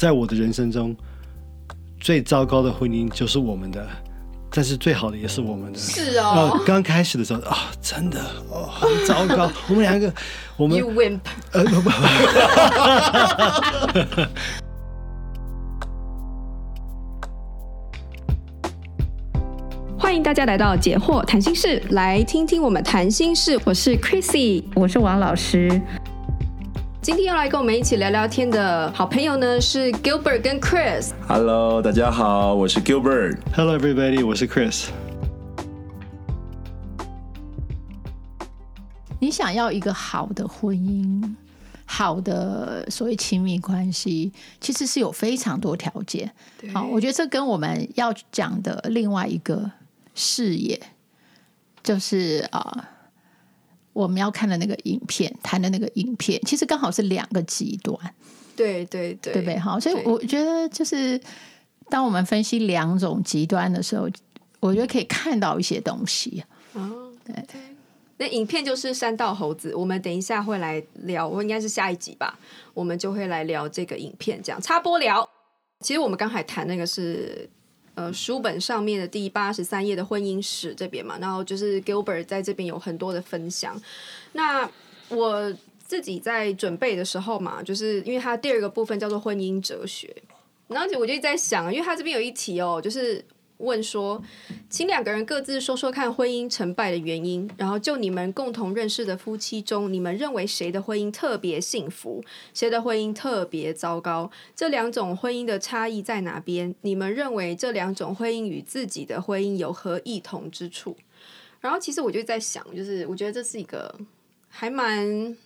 在我的人生中，最糟糕的婚姻就是我们的，但是最好的也是我们的。是哦。刚开始的时候啊、哦，真的哦，很糟糕。我们两个，我们 You wimp。呃不不。欢迎大家来到解惑谈心室，来听听我们谈心事。我是 Chrissy，我是王老师。今天要来跟我们一起聊聊天的好朋友呢，是 Gilbert 跟 Chris。Hello，大家好，我是 Gilbert。Hello everybody，我是 Chris。你想要一个好的婚姻，好的所谓亲密关系，其实是有非常多条件。好，我觉得这跟我们要讲的另外一个。视野就是啊、呃，我们要看的那个影片，谈的那个影片，其实刚好是两个极端，对对对，对不对？好，所以我觉得就是当我们分析两种极端的时候，我觉得可以看到一些东西。哦，对对，那影片就是山道猴子，我们等一下会来聊，我应该是下一集吧，我们就会来聊这个影片，这样插播聊。其实我们刚才谈那个是。呃，书本上面的第八十三页的婚姻史这边嘛，然后就是 Gilbert 在这边有很多的分享。那我自己在准备的时候嘛，就是因为他第二个部分叫做婚姻哲学，然后我就在想，因为他这边有一题哦，就是。问说，请两个人各自说说看婚姻成败的原因，然后就你们共同认识的夫妻中，你们认为谁的婚姻特别幸福，谁的婚姻特别糟糕？这两种婚姻的差异在哪边？你们认为这两种婚姻与自己的婚姻有何异同之处？然后其实我就在想，就是我觉得这是一个还蛮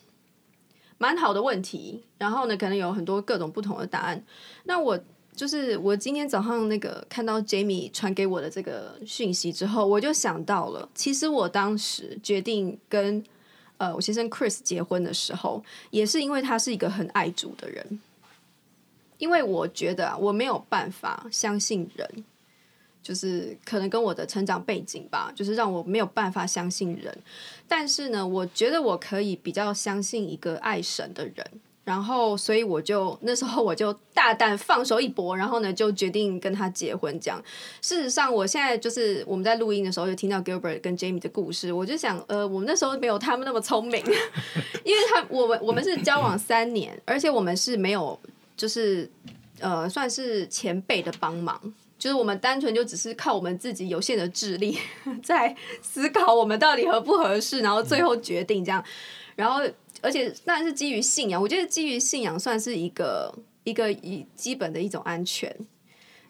蛮好的问题。然后呢，可能有很多各种不同的答案。那我。就是我今天早上那个看到 Jamie 传给我的这个讯息之后，我就想到了，其实我当时决定跟呃我先生 Chris 结婚的时候，也是因为他是一个很爱主的人，因为我觉得，我没有办法相信人，就是可能跟我的成长背景吧，就是让我没有办法相信人，但是呢，我觉得我可以比较相信一个爱神的人。然后，所以我就那时候我就大胆放手一搏，然后呢就决定跟他结婚。这样，事实上，我现在就是我们在录音的时候就听到 Gilbert 跟 Jamie 的故事，我就想，呃，我们那时候没有他们那么聪明，因为他我们我们是交往三年，而且我们是没有就是呃算是前辈的帮忙，就是我们单纯就只是靠我们自己有限的智力 在思考我们到底合不合适，然后最后决定这样，然后。而且当然是基于信仰，我觉得基于信仰算是一个一个以基本的一种安全。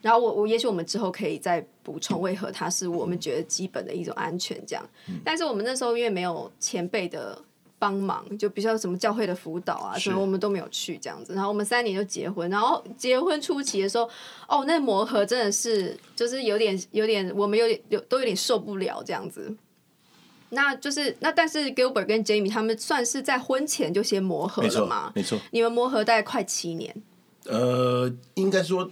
然后我我也许我们之后可以再补充为何它是我们觉得基本的一种安全这样。但是我们那时候因为没有前辈的帮忙，就比较什么教会的辅导啊，所以我们都没有去这样子。然后我们三年就结婚，然后结婚初期的时候，哦，那磨合真的是就是有点有点，我们有点有都有点受不了这样子。那就是那，但是 Gilbert 跟 Jamie 他们算是在婚前就先磨合了吗？没错，你们磨合大概快七年。呃，应该说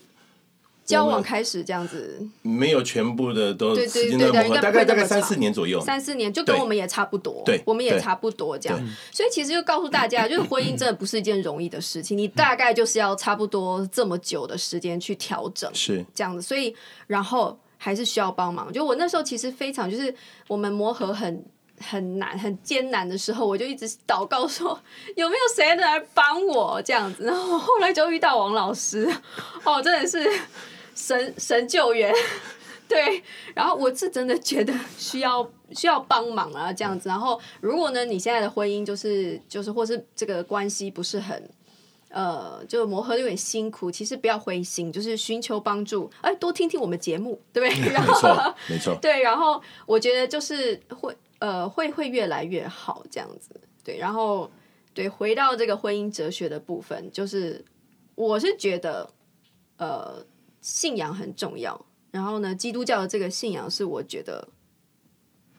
交往开始这样子，没有全部的都对对对对，大概大概三四年左右，三四年就跟我们也差不多，对，我们也差不多这样。所以其实就告诉大家，就是婚姻真的不是一件容易的事情，你大概就是要差不多这么久的时间去调整，是这样子。所以然后。还是需要帮忙。就我那时候其实非常，就是我们磨合很很难、很艰难的时候，我就一直祷告说，有没有谁能来帮我这样子。然后后来就遇到王老师，哦，真的是神神救援，对。然后我是真的觉得需要需要帮忙啊，这样子。然后如果呢，你现在的婚姻就是就是或是这个关系不是很。呃，就磨合有点辛苦，其实不要灰心，就是寻求帮助，哎，多听听我们节目，对不对？然后，没错，没错，对，然后我觉得就是会，呃，会会越来越好这样子，对，然后对，回到这个婚姻哲学的部分，就是我是觉得，呃，信仰很重要，然后呢，基督教的这个信仰是我觉得，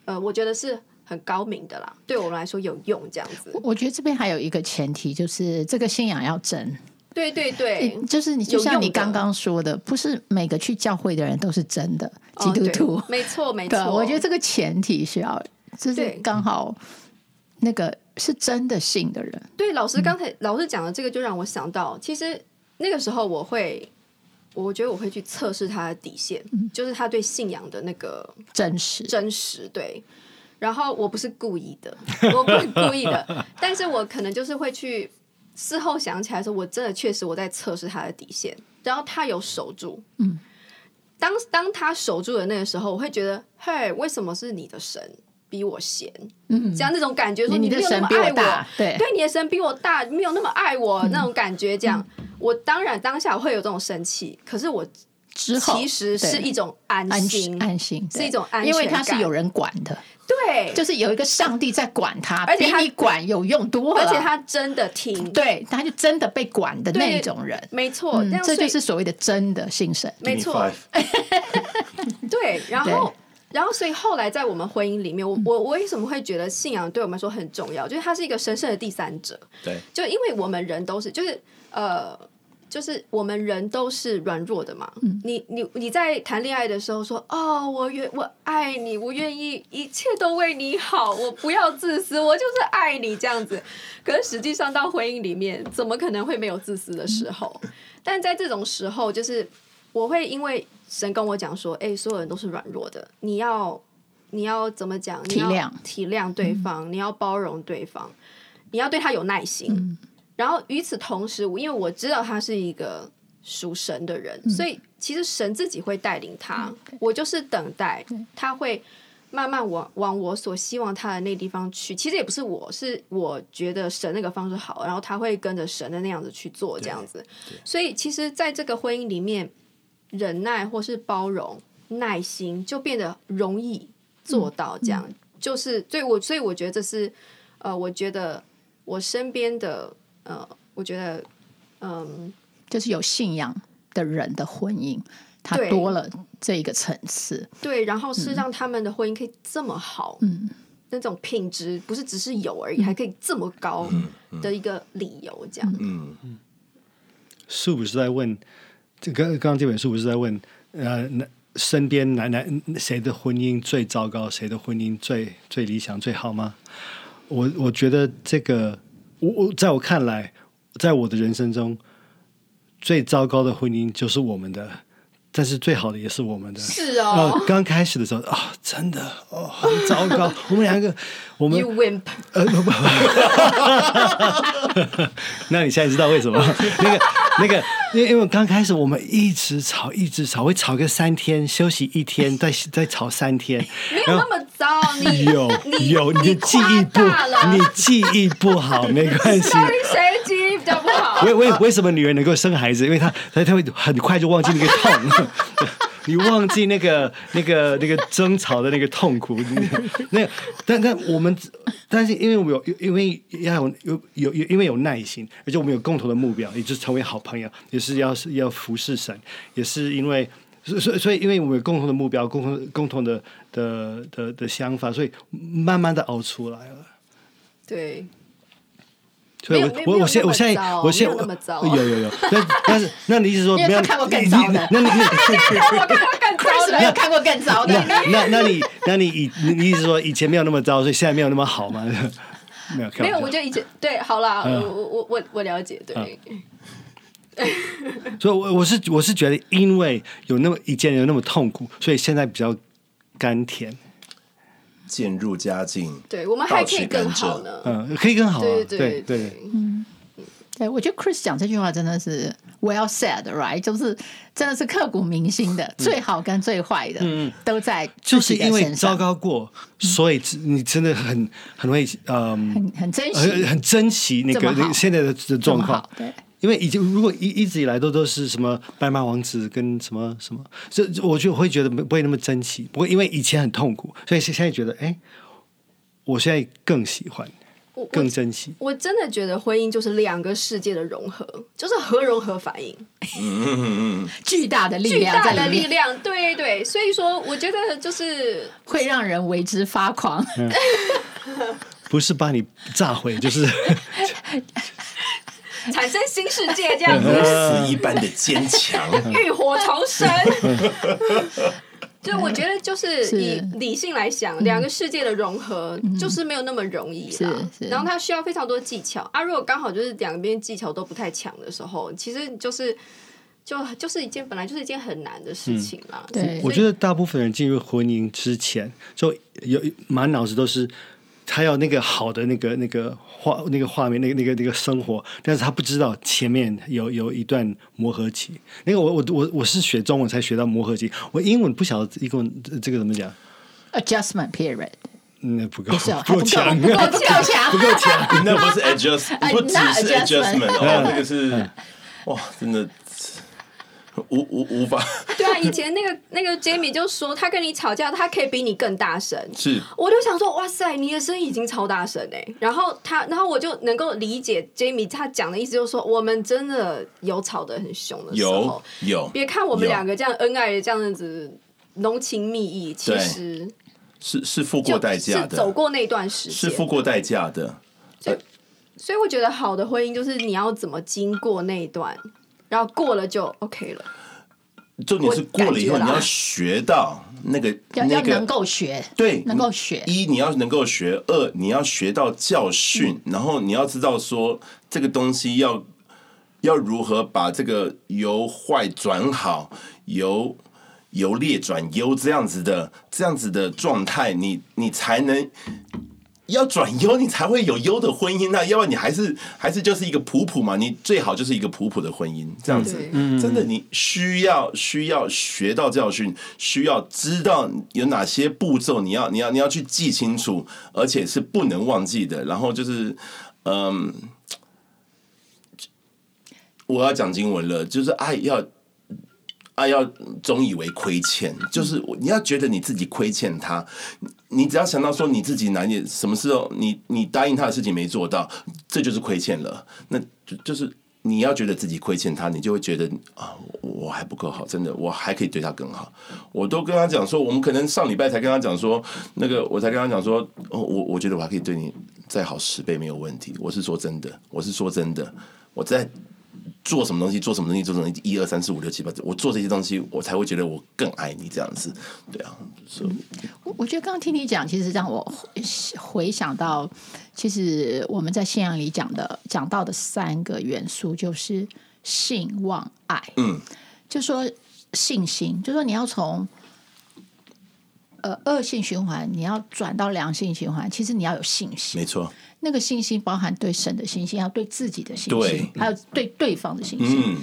呃，我觉得是。很高明的啦，对我们来说有用这样子。我觉得这边还有一个前提，就是这个信仰要真。对对对，就是你就像你刚刚说的，不是每个去教会的人都是真的基督徒。哦、没错 没错，我觉得这个前提是要，就是刚好那个是真的信的人。对，老师刚才、嗯、老师讲的这个，就让我想到，其实那个时候我会，我觉得我会去测试他的底线，嗯、就是他对信仰的那个真实真实。对，然后我不是故意的，我不是故意的，但是我可能就是会去事后想起来说，我真的确实我在测试他的底线，然后他有守住。嗯，当当他守住的那个时候，我会觉得，嘿，为什么是你的神？比我闲，嗯，这样那种感觉，说你没有那么爱我，我对，对，你的神比我大，没有那么爱我，嗯、那种感觉，这样，嗯、我当然当下会有这种生气，可是我之后其实是一种安心，安心是一种安心，因为他是有人管的，对，就是有一个上帝在管他，而且他比你管有用多了，而且他真的听，对，他就真的被管的那种人，没错、嗯，这就是所谓的真的信神，没错，对，然后。然后，所以后来在我们婚姻里面，我我我为什么会觉得信仰对我们来说很重要？就是他是一个神圣的第三者。对，就因为我们人都是，就是呃，就是我们人都是软弱的嘛。嗯、你你你在谈恋爱的时候说，哦，我愿我爱你，我愿意一切都为你好，我不要自私，我就是爱你这样子。可是实际上到婚姻里面，怎么可能会没有自私的时候？嗯、但在这种时候，就是我会因为。神跟我讲说：“哎、欸，所有人都是软弱的，你要你要怎么讲？体谅体谅对方，嗯、你要包容对方，你要对他有耐心。嗯、然后与此同时，我因为我知道他是一个属神的人，嗯、所以其实神自己会带领他。嗯、我就是等待他会慢慢往往我所希望他的那地方去。其实也不是我，是我觉得神那个方式好，然后他会跟着神的那样子去做这样子。所以其实在这个婚姻里面。”忍耐或是包容、耐心，就变得容易做到。这样、嗯嗯、就是，所以我所以我觉得这是，呃，我觉得我身边的，呃，我觉得，嗯、呃，就是有信仰的人的婚姻，他多了这一个层次。对，然后是让他们的婚姻可以这么好，嗯，那种品质不是只是有而已，嗯、还可以这么高的一个理由，这样。嗯嗯，是不是在问？这刚刚刚这本书不是在问，呃，那身边男男谁的婚姻最糟糕，谁的婚姻最最理想最好吗？我我觉得这个，我我在我看来，在我的人生中，最糟糕的婚姻就是我们的。但是最好的也是我们的，是哦。刚开始的时候啊、哦，真的哦，很糟糕。我们两个，我们 You wimp 呃不不，那你现在知道为什么？那个 那个，因为因为刚开始我们一直吵，一直吵，会吵个三天，休息一天，再再吵三天。没有那么糟，你有你有你，的记忆不，你记忆不好没关系。谁记忆比较不好？为为为什么女人能够生孩子？因为她她她会很快就忘记那个痛。你忘记那个、那个、那个争吵的那个痛苦，那但但我们，但是因为我们有，因为要有有有因为有耐心，而且我们有共同的目标，也就是成为好朋友，也是要是要服侍神，也是因为所以所以因为我们有共同的目标，共同共同的的的的想法，所以慢慢的熬出来了。对。所以我我我现我现在我现在有有有，但但是那你意思说 没 有看过更糟的？那你你看过更糟的，没有看过更糟的。那那你那你以你意思说以前没有那么糟，所以现在没有那么好吗？没有没有，我觉得以前对好啦，我我我我了解对。所以，我我是我是觉得，因为有那么以前有那么痛苦，所以现在比较甘甜。渐入佳境，对我们还可以更好呢。嗯，可以更好、啊。对对对，对，对嗯，对，我觉得 Chris 讲这句话真的是 well said，right？就是真的是刻骨铭心的，嗯、最好跟最坏的，嗯，都在就是因为糟糕过，所以你真的很很会，嗯，很很珍惜，很很珍惜那个那个现在的的状况，对。因为已经如果一一直以来都都是什么白马王子跟什么什么，这我就会觉得不会那么珍惜。不过因为以前很痛苦，所以现在觉得哎，我现在更喜欢，更珍惜。我，我真的觉得婚姻就是两个世界的融合，就是核融合反应，巨大的力量，巨大的力量，对对。所以说，我觉得就是会让人为之发狂，嗯、不是把你炸毁，就是。产生新世界这样子，如此一般的坚强，浴火重生。就我觉得，就是是以理性来想，两个世界的融合就是没有那么容易啦。是是然后它需要非常多技巧啊。如果刚好就是两边技巧都不太强的时候，其实就是就就是一件本来就是一件很难的事情啦。对我觉得大部分人进入婚姻之前，就有满脑子都是他要那个好的那个那个画那个画面，那个那个那个生活，但是他不知道前面有有一段磨合期。那个我我我我是学中文才学到磨合期，我英文不晓得一共这个怎么讲，adjustment period 那，不够不够强，不够不够强。不够强。那不是 adjust，哎不只是哦，那个是哇，真的无无无法 对啊，以前那个那个 Jamie 就说，他跟你吵架，他可以比你更大声。是我就想说，哇塞，你的声音已经超大声哎！然后他，然后我就能够理解 Jamie 他讲的意思，就是说我们真的有吵得很凶的时候有。有，别看我们两个这样恩爱的这样子浓情蜜意，其实是是付过代价是走，过那段时间，是付过代价的。所以我觉得好的婚姻就是你要怎么经过那一段，然后过了就 OK 了。重点是过了以后，你要学到那个那要要能个够学，对，能够学。一你要能够学，二你要学到教训，然后你要知道说这个东西要要如何把这个由坏转好，由由劣转优这样子的这样子的状态，你你才能。要转优，你才会有优的婚姻啊！要不然你还是还是就是一个普普嘛。你最好就是一个普普的婚姻，这样子。嗯真的，你需要需要学到教训，需要知道有哪些步骤，你要你要你要去记清楚，而且是不能忘记的。然后就是，嗯，我要讲经文了，就是爱要啊要总以为亏欠，就是你要觉得你自己亏欠他，你只要想到说你自己哪里什么时候你你答应他的事情没做到，这就是亏欠了。那就就是你要觉得自己亏欠他，你就会觉得啊，我还不够好，真的，我还可以对他更好。我都跟他讲说，我们可能上礼拜才跟他讲说，那个我才跟他讲说，我我觉得我还可以对你再好十倍没有问题。我是说真的，我是说真的，我在。做什么东西，做什么东西，做什么东西，一二三四五六七八，我做这些东西，我才会觉得我更爱你这样子，对啊。所以，我我觉得刚刚听你讲，其实让我回想到，其实我们在信仰里讲的讲到的三个元素，就是信望爱。嗯，就说信心，就说你要从呃恶性循环，你要转到良性循环，其实你要有信心。没错。那个信心包含对神的信心，要对自己的信心，对还有对对方的信心。嗯，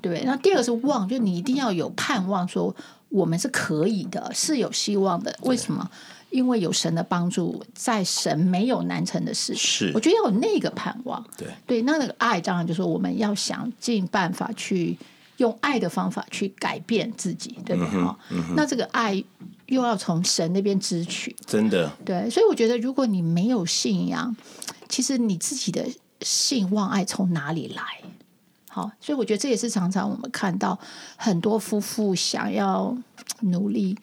对。那第二个是望，就你一定要有盼望，说我们是可以的，是有希望的。为什么？因为有神的帮助，在神没有难成的事。是，我觉得要有那个盼望。对对，那那个爱当然就是说我们要想尽办法去用爱的方法去改变自己，对不对？哈、嗯，那这个爱又要从神那边支取，真的。对，所以我觉得如果你没有信仰，其实你自己的信望爱从哪里来？好，所以我觉得这也是常常我们看到很多夫妇想要努力，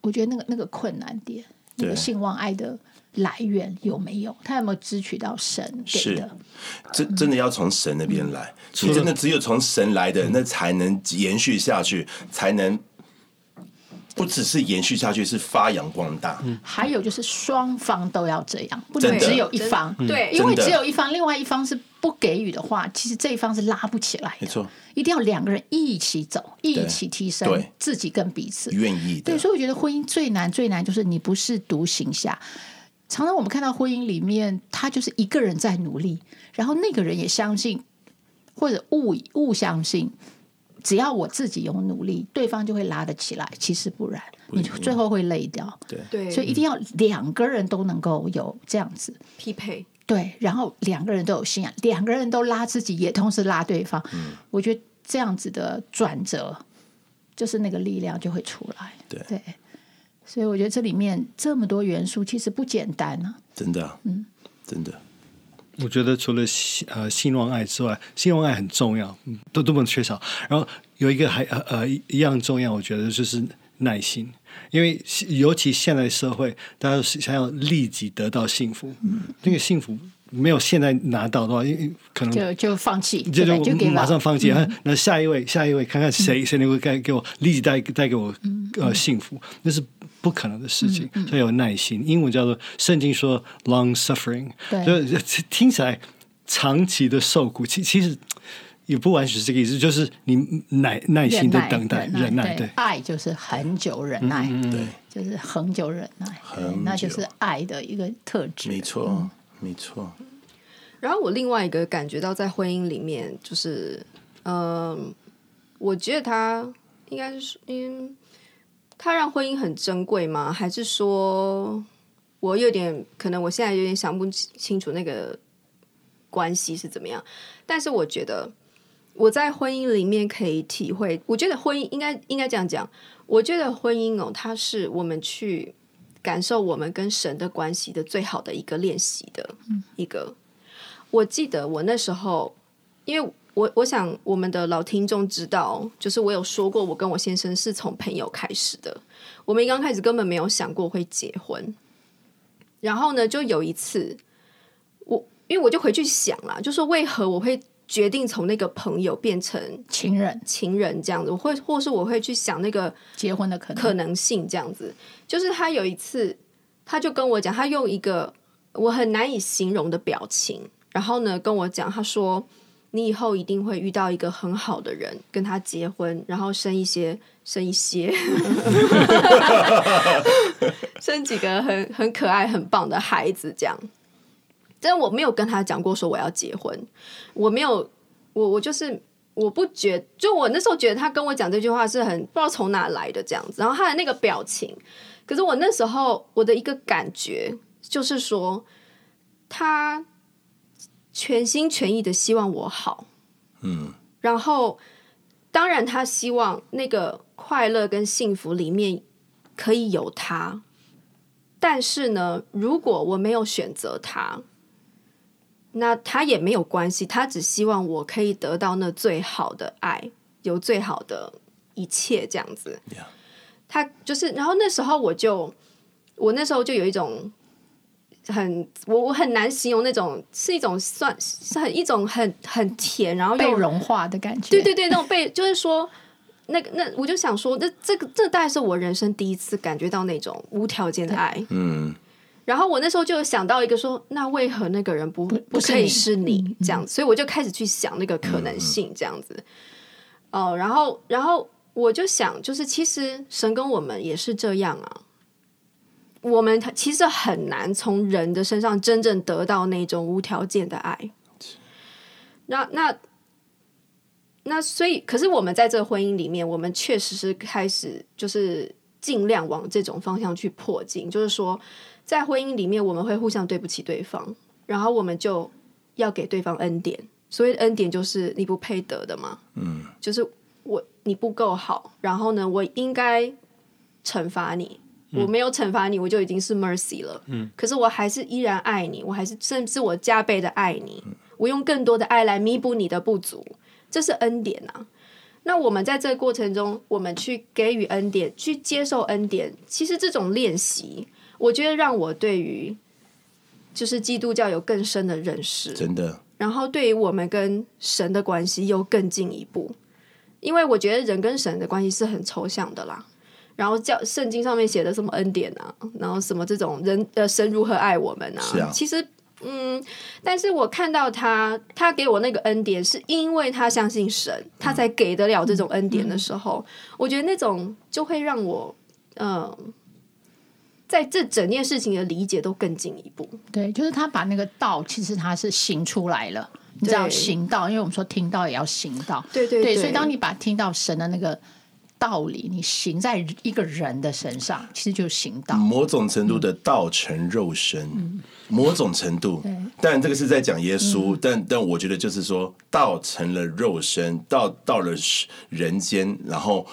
我觉得那个那个困难点，那个信望爱的来源有没有？他有没有支取到神给的？真真的要从神那边来，嗯、你真的只有从神来的，那才能延续下去，才能。不只是延续下去，是发扬光大。嗯，还有就是双方都要这样，不能只有一方。对，因为只有一方，另外一方是不给予的话，其实这一方是拉不起来的。没错，一定要两个人一起走，一起提升自己跟彼此。愿意的。对，所以我觉得婚姻最难最难就是你不是独行侠。常常我们看到婚姻里面，他就是一个人在努力，然后那个人也相信或者误误相信。只要我自己有努力，对方就会拉得起来。其实不然，你最后会累掉。对对，所以一定要两个人都能够有这样子匹配。对，然后两个人都有信仰，两个人都拉自己，也同时拉对方。嗯，我觉得这样子的转折，就是那个力量就会出来。对对，所以我觉得这里面这么多元素，其实不简单啊。真的啊，嗯，真的。我觉得除了信呃信望爱之外，信望爱很重要，都都不能缺少。然后有一个还呃呃一样重要，我觉得就是耐心，因为尤其现在社会，大家想要立即得到幸福，嗯，那个幸福没有现在拿到的话，因为可能就就放弃，就就就马上放弃。嗯、那下一位，下一位，看看谁谁能够给给我立即带带给我呃幸福，那是不可能的事情。嗯嗯、要有耐心，英文叫做圣经说 long suffering，对，就听起来长期的受苦，其其实也不完全是这个意思，就是你耐耐心的等待、忍耐，对，爱就是很久忍耐，嗯、对，就是恒久忍耐，那就是爱的一个特质，没错，嗯、没错。然后我另外一个感觉到在婚姻里面，就是，嗯、呃，我觉得他应该是，嗯，他让婚姻很珍贵吗？还是说我有点可能我现在有点想不清楚那个关系是怎么样？但是我觉得我在婚姻里面可以体会，我觉得婚姻应该应该这样讲，我觉得婚姻哦，它是我们去感受我们跟神的关系的最好的一个练习的一个。我记得我那时候，因为我我想我们的老听众知道，就是我有说过，我跟我先生是从朋友开始的。我们刚开始根本没有想过会结婚。然后呢，就有一次，我因为我就回去想啦，就说为何我会决定从那个朋友变成情人，情人这样子，我会或是我会去想那个结婚的可能可能性这样子。就是他有一次，他就跟我讲，他用一个我很难以形容的表情。然后呢，跟我讲，他说：“你以后一定会遇到一个很好的人，跟他结婚，然后生一些，生一些，生几个很很可爱、很棒的孩子。”这样，但我没有跟他讲过说我要结婚，我没有，我我就是我不觉，就我那时候觉得他跟我讲这句话是很不知道从哪来的这样子。然后他的那个表情，可是我那时候我的一个感觉就是说他。全心全意的希望我好，嗯，然后当然他希望那个快乐跟幸福里面可以有他，但是呢，如果我没有选择他，那他也没有关系，他只希望我可以得到那最好的爱，有最好的一切这样子。他就是，然后那时候我就，我那时候就有一种。很我我很难形容那种是一种算是很一种很很甜，然后又被融化的感觉。对对对，那种被就是说那个那我就想说，那这个这大概是我人生第一次感觉到那种无条件的爱。嗯。然后我那时候就想到一个说，那为何那个人不不，不可以是你这样？所以我就开始去想那个可能性这样子。哦、呃，然后然后我就想，就是其实神跟我们也是这样啊。我们其实很难从人的身上真正得到那种无条件的爱。那那那，所以，可是我们在这个婚姻里面，我们确实是开始就是尽量往这种方向去迫近。就是说，在婚姻里面，我们会互相对不起对方，然后我们就要给对方恩典。所谓恩典，就是你不配得的嘛。嗯，就是我你不够好，然后呢，我应该惩罚你。我没有惩罚你，我就已经是 mercy 了。嗯，可是我还是依然爱你，我还是甚至我加倍的爱你。我用更多的爱来弥补你的不足，这是恩典啊。那我们在这个过程中，我们去给予恩典，去接受恩典。其实这种练习，我觉得让我对于就是基督教有更深的认识，真的。然后对于我们跟神的关系又更进一步，因为我觉得人跟神的关系是很抽象的啦。然后教圣经上面写的什么恩典啊，然后什么这种人呃神如何爱我们啊？其实嗯，但是我看到他，他给我那个恩典，是因为他相信神，他才给得了这种恩典的时候，嗯、我觉得那种就会让我嗯、呃，在这整件事情的理解都更进一步。对，就是他把那个道，其实他是行出来了，你知道行道，因为我们说听到也要行道，对对对，对，所以当你把听到神的那个。道理，你行在一个人的身上，其实就是行道。某种程度的道成肉身，嗯、某种程度。但这个是在讲耶稣，嗯、但但我觉得就是说，道成了肉身，到到了人间，然后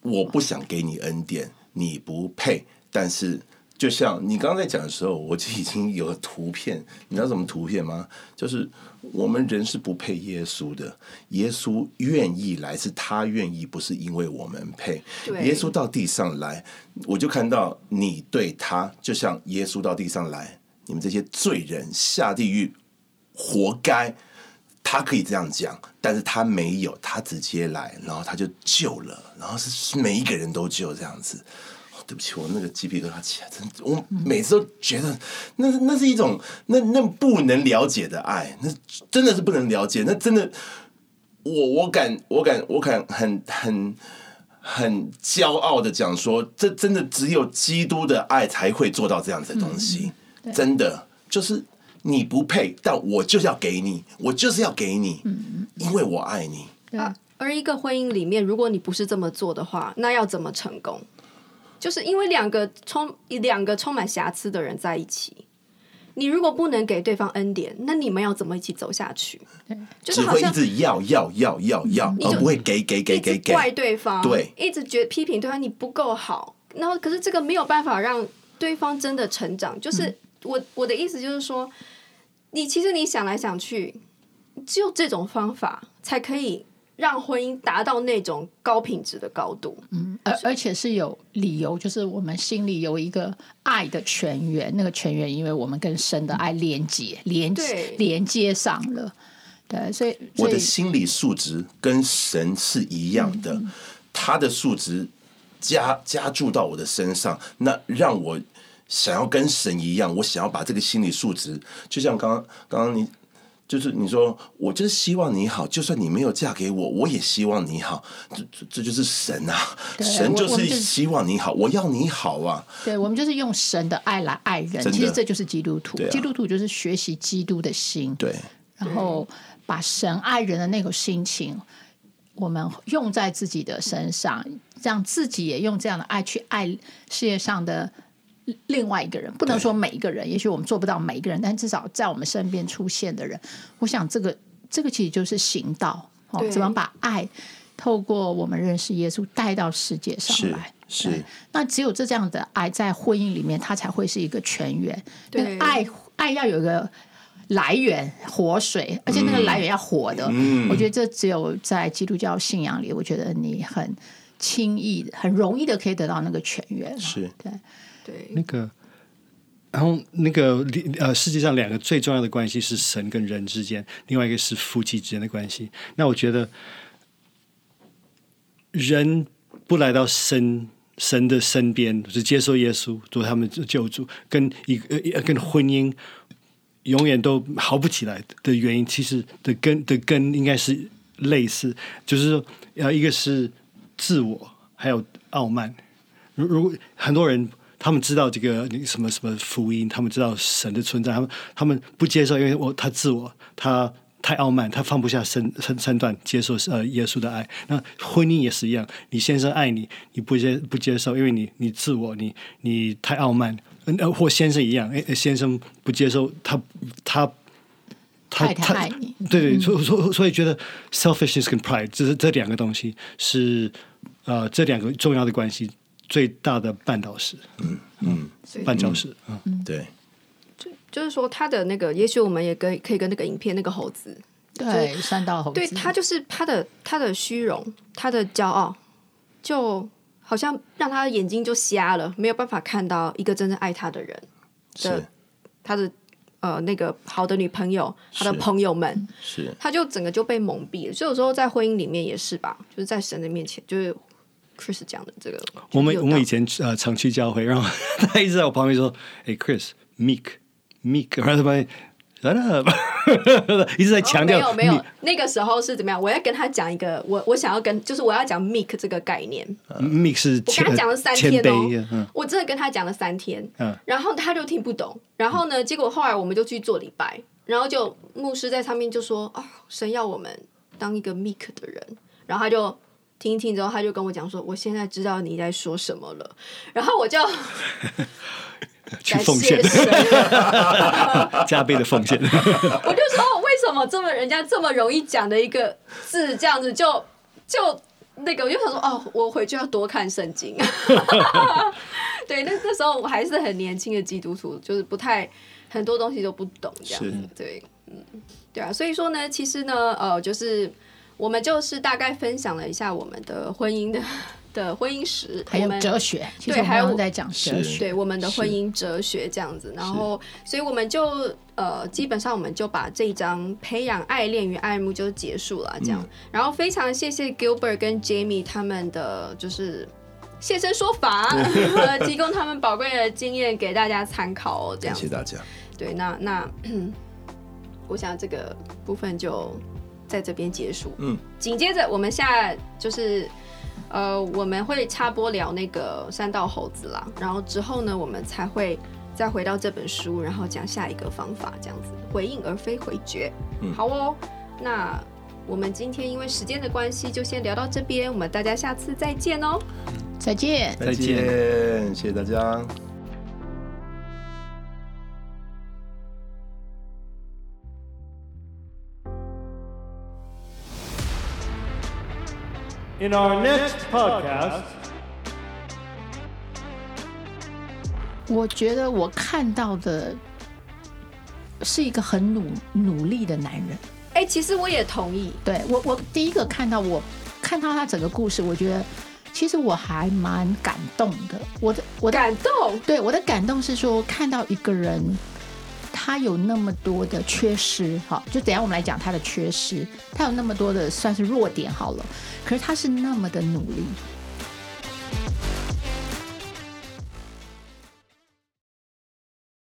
我不想给你恩典，你不配。但是，就像你刚刚在讲的时候，我就已经有图片，你知道什么图片吗？就是。我们人是不配耶稣的，耶稣愿意来，是他愿意，不是因为我们配。对耶稣到地上来，我就看到你对他，就像耶稣到地上来，你们这些罪人下地狱，活该。他可以这样讲，但是他没有，他直接来，然后他就救了，然后是每一个人都救这样子。哦，对不起，我那个鸡皮疙瘩起来，真的，我每次都觉得那那是一种那那不能了解的爱，那真的是不能了解，那真的，我我敢我敢我敢很很很骄傲的讲说，这真的只有基督的爱才会做到这样子的东西，嗯、真的就是。你不配，但我就是要给你，我就是要给你，嗯、因为我爱你。啊，而一个婚姻里面，如果你不是这么做的话，那要怎么成功？就是因为两个充两个充满瑕疵的人在一起，你如果不能给对方恩典，那你们要怎么一起走下去？就是好像只会一直要要要要要，而不会给给给给给怪对方，对，一直觉得批评对方你不够好，然后可是这个没有办法让对方真的成长，就是。嗯我我的意思就是说，你其实你想来想去，只有这种方法才可以让婚姻达到那种高品质的高度。嗯，而而且是有理由，就是我们心里有一个爱的泉源，那个泉源因为我们跟神的爱连接，连接连接上了。对，所以，所以我的心理素质跟神是一样的，嗯、他的素质加加注到我的身上，那让我。想要跟神一样，我想要把这个心理素质，就像刚刚刚刚你，就是你说，我就是希望你好，就算你没有嫁给我，我也希望你好，这这就是神啊，神就是希望你好，我，要你好啊。对，我们就是用神的爱来爱人，其实这就是基督徒，啊、基督徒就是学习基督的心，对，然后把神爱人的那个心情，我们用在自己的身上，让自己也用这样的爱去爱世界上的。另外一个人不能说每一个人，也许我们做不到每一个人，但至少在我们身边出现的人，我想这个这个其实就是行道哦，怎么把爱透过我们认识耶稣带到世界上来？是，那只有这这样的爱在婚姻里面，它才会是一个泉源。对，爱爱要有一个来源，活水，而且那个来源要活的。嗯，我觉得这只有在基督教信仰里，我觉得你很轻易、很容易的可以得到那个全员。是对。对，那个，然后那个呃，世界上两个最重要的关系是神跟人之间，另外一个是夫妻之间的关系。那我觉得，人不来到神神的身边，就是接受耶稣做他们的救主，跟一个呃跟婚姻永远都好不起来的原因，其实的根的根应该是类似，就是说，要一个是自我，还有傲慢。如如果很多人。他们知道这个什么什么福音，他们知道神的存在，他们他们不接受，因为我他自我，他太傲慢，他放不下身身身段接受呃耶稣的爱。那婚姻也是一样，你先生爱你，你不接不接受，因为你你自我，你你太傲慢。呃，或先生一样，哎，先生不接受他他他太太爱你，对对，所所所以觉得 selfishness 跟 pride，这是这两个东西是呃这两个重要的关系。最大的绊脚石，嗯嗯，绊脚石，嗯，对，就就是说他的那个，也许我们也跟可以跟那个影片那个猴子，对，山道猴子，对他就是他的他的虚荣，他的骄傲，就好像让他的眼睛就瞎了，没有办法看到一个真正爱他的人的，是。他的呃那个好的女朋友，他的朋友们，是，是他就整个就被蒙蔽了。所以有时候在婚姻里面也是吧，就是在神的面前，就是。Chris 讲的这个，我们我们以前呃常去教会，然后 他一直在我旁边说：“哎，Chris，meek，meek。” 然后他们 shut up，一直在强调。没有没有，那个时候是怎么样？我要跟他讲一个，我我想要跟，就是我要讲 meek 这个概念。meek 是我跟他讲了三天哦，我真的跟他讲了三天，然后他就听不懂。然后呢，结果后来我们就去做礼拜，然后就牧师在上面就说：“哦，神要我们当一个 meek 的人。”然后他就。听一听之后，他就跟我讲说：“我现在知道你在说什么了。”然后我就 去奉献，加倍的奉献。我就说：“为什么这么人家这么容易讲的一个字，这样子就就那个？”我就想说：“哦，我回去要多看圣经。”对，那那时候我还是很年轻的基督徒，就是不太很多东西都不懂这样子。对，嗯，对啊。所以说呢，其实呢，呃，就是。我们就是大概分享了一下我们的婚姻的 的婚姻史，还有哲学，对，还有在讲哲学，对我们的婚姻哲学这样子。然后，所以我们就呃，基本上我们就把这一章培养爱恋与爱慕就结束了这样。嗯、然后非常谢谢 Gilbert 跟 Jamie 他们的就是现身说法，呃，提供他们宝贵的经验给大家参考哦。这样，谢谢大家。对，那那 我想这个部分就在这边结束。嗯，紧接着我们下就是。呃，我们会插播聊那个三道猴子啦，然后之后呢，我们才会再回到这本书，然后讲下一个方法，这样子回应而非回绝。嗯，好哦，那我们今天因为时间的关系，就先聊到这边，我们大家下次再见哦，再见，再见，谢谢大家。In our next podcast，我觉得我看到的是一个很努努力的男人。哎、欸，其实我也同意。对我，我第一个看到我看到他整个故事，我觉得其实我还蛮感动的。我的我的感动，对我的感动是说看到一个人。他有那么多的缺失，好，就等下我们来讲他的缺失。他有那么多的算是弱点好了，可是他是那么的努力，